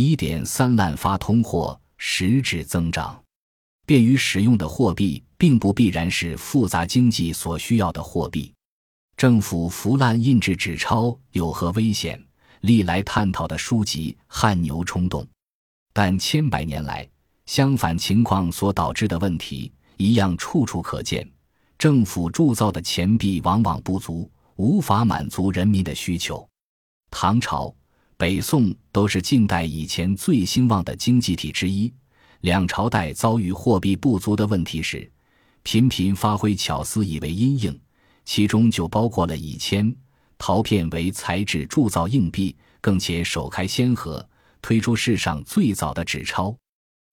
一点三滥发通货，实质增长。便于使用的货币，并不必然是复杂经济所需要的货币。政府腐烂印制纸钞有何危险？历来探讨的书籍汗牛充栋。但千百年来，相反情况所导致的问题一样处处可见。政府铸造的钱币往往不足，无法满足人民的需求。唐朝、北宋都是近代以前最兴旺的经济体之一。两朝代遭遇货币不足的问题时，频频发挥巧思以为阴应，其中就包括了以铅、陶片为材质铸造硬币，更且首开先河，推出世上最早的纸钞。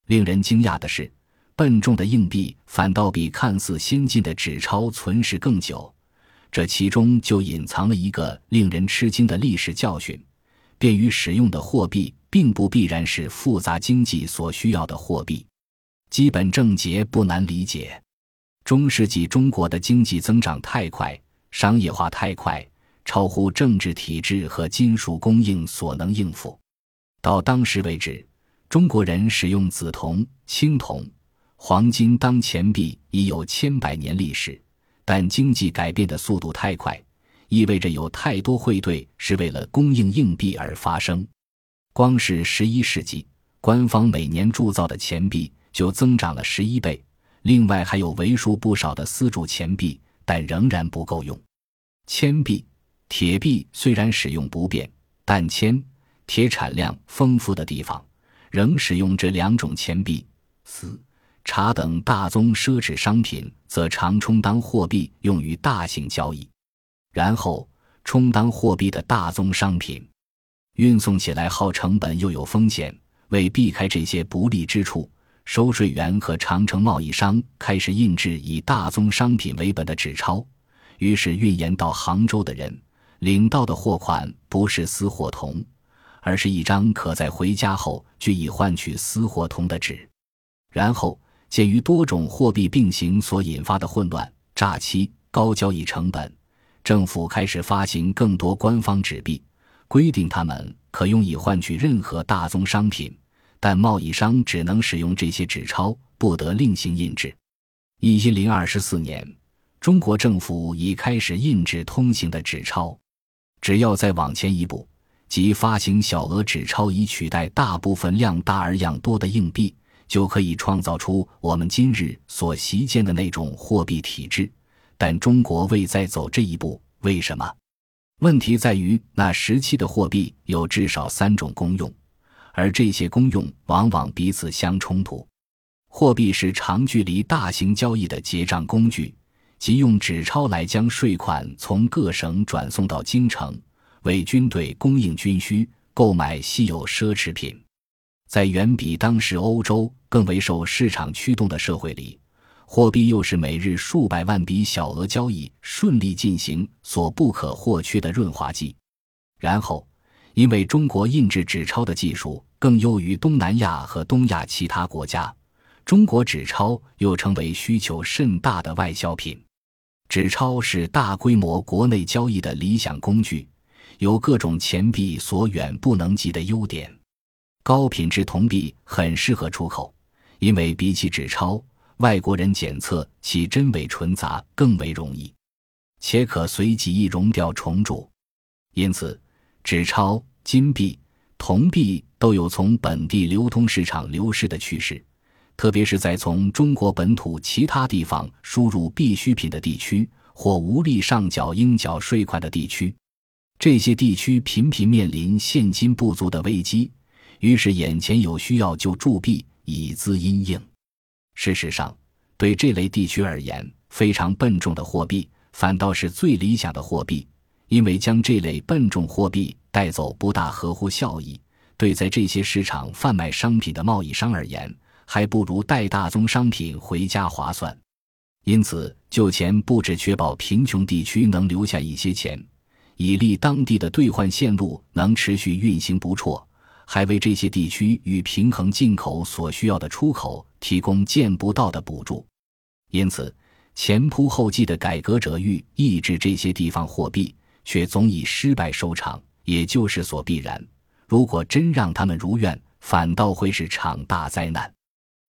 令人惊讶的是，笨重的硬币反倒比看似先进的纸钞存世更久，这其中就隐藏了一个令人吃惊的历史教训：便于使用的货币。并不必然是复杂经济所需要的货币，基本症结不难理解。中世纪中国的经济增长太快，商业化太快，超乎政治体制和金属供应所能应付。到当时为止，中国人使用紫铜、青铜、黄金当钱币已有千百年历史，但经济改变的速度太快，意味着有太多汇兑是为了供应硬币而发生。光是十一世纪，官方每年铸造的钱币就增长了十一倍。另外还有为数不少的私铸钱币，但仍然不够用。铅币、铁币虽然使用不便，但铅、铁产量丰富的地方，仍使用这两种钱币。丝、茶等大宗奢侈商品则常充当货币用于大型交易，然后充当货币的大宗商品。运送起来耗成本又有风险，为避开这些不利之处，收税员和长城贸易商开始印制以大宗商品为本的纸钞。于是运盐到杭州的人领到的货款不是私货铜，而是一张可在回家后据以换取私货铜的纸。然后，鉴于多种货币并行所引发的混乱、诈欺、高交易成本，政府开始发行更多官方纸币。规定他们可用以换取任何大宗商品，但贸易商只能使用这些纸钞，不得另行印制。一零二十四年，中国政府已开始印制通行的纸钞。只要再往前一步，即发行小额纸钞以取代大部分量大而样多的硬币，就可以创造出我们今日所习见的那种货币体制。但中国未再走这一步，为什么？问题在于，那时期的货币有至少三种功用，而这些功用往往彼此相冲突。货币是长距离大型交易的结账工具，即用纸钞来将税款从各省转送到京城，为军队供应军需、购买稀有奢侈品。在远比当时欧洲更为受市场驱动的社会里。货币又是每日数百万笔小额交易顺利进行所不可或缺的润滑剂。然后，因为中国印制纸钞的技术更优于东南亚和东亚其他国家，中国纸钞又成为需求甚大的外销品。纸钞是大规模国内交易的理想工具，有各种钱币所远不能及的优点。高品质铜币很适合出口，因为比起纸钞。外国人检测其真伪纯杂更为容易，且可随即易熔掉重铸，因此纸钞、金币、铜币都有从本地流通市场流失的趋势，特别是在从中国本土其他地方输入必需品的地区或无力上缴应缴税款的地区，这些地区频频面临现金不足的危机，于是眼前有需要就铸币以资因应。事实上，对这类地区而言，非常笨重的货币反倒是最理想的货币，因为将这类笨重货币带走不大合乎效益。对在这些市场贩卖商品的贸易商而言，还不如带大宗商品回家划算。因此，旧钱不只确保贫穷地区能留下一些钱，以利当地的兑换线路能持续运行不辍。还为这些地区与平衡进口所需要的出口提供见不到的补助，因此前仆后继的改革者欲抑制这些地方货币，却总以失败收场，也就是所必然。如果真让他们如愿，反倒会是场大灾难。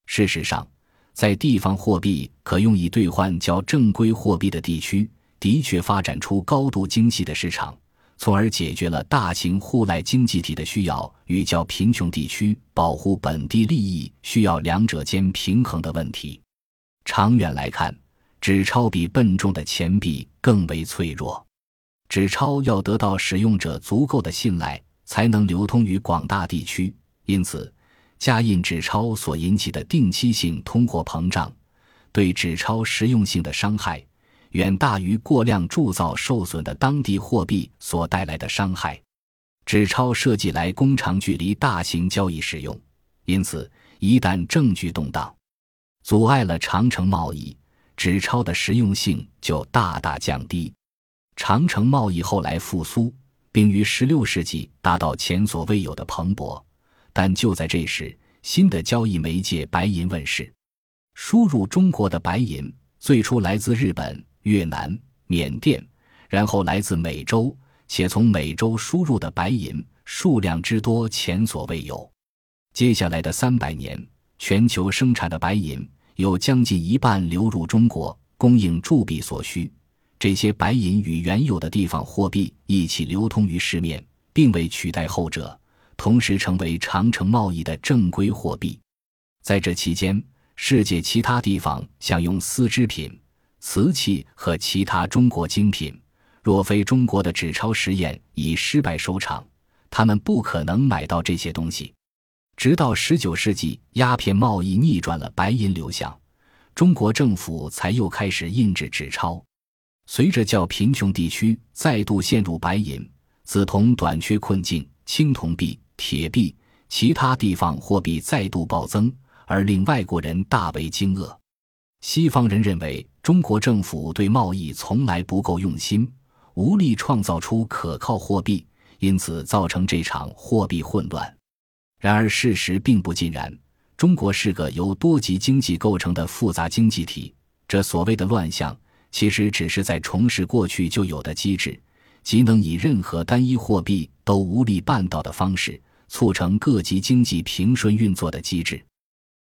事实上，在地方货币可用以兑换较正规货币的地区，的确发展出高度精细的市场，从而解决了大型互赖经济体的需要与较贫穷地区保护本地利益需要两者间平衡的问题。长远来看，纸钞比笨重的钱币更为脆弱。纸钞要得到使用者足够的信赖，才能流通于广大地区。因此，加印纸钞所引起的定期性通货膨胀，对纸钞实用性的伤害，远大于过量铸造受损的当地货币所带来的伤害。纸钞设计来工厂距离大型交易使用，因此一旦政局动荡，阻碍了长城贸易，纸钞的实用性就大大降低。长城贸易后来复苏，并于16世纪达到前所未有的蓬勃。但就在这时，新的交易媒介白银问世。输入中国的白银最初来自日本、越南、缅甸，然后来自美洲，且从美洲输入的白银数量之多前所未有。接下来的三百年，全球生产的白银有将近一半流入中国，供应铸币所需。这些白银与原有的地方货币一起流通于市面，并未取代后者，同时成为长城贸易的正规货币。在这期间，世界其他地方享用丝织品、瓷器和其他中国精品。若非中国的纸钞实验以失败收场，他们不可能买到这些东西。直到十九世纪，鸦片贸易逆转了白银流向，中国政府才又开始印制纸钞。随着较贫穷地区再度陷入白银、紫铜短缺困境，青铜币、铁币、其他地方货币再度暴增，而令外国人大为惊愕。西方人认为中国政府对贸易从来不够用心，无力创造出可靠货币，因此造成这场货币混乱。然而事实并不尽然，中国是个由多级经济构成的复杂经济体，这所谓的乱象。其实只是在重拾过去就有的机制，即能以任何单一货币都无力办到的方式，促成各级经济平顺运作的机制。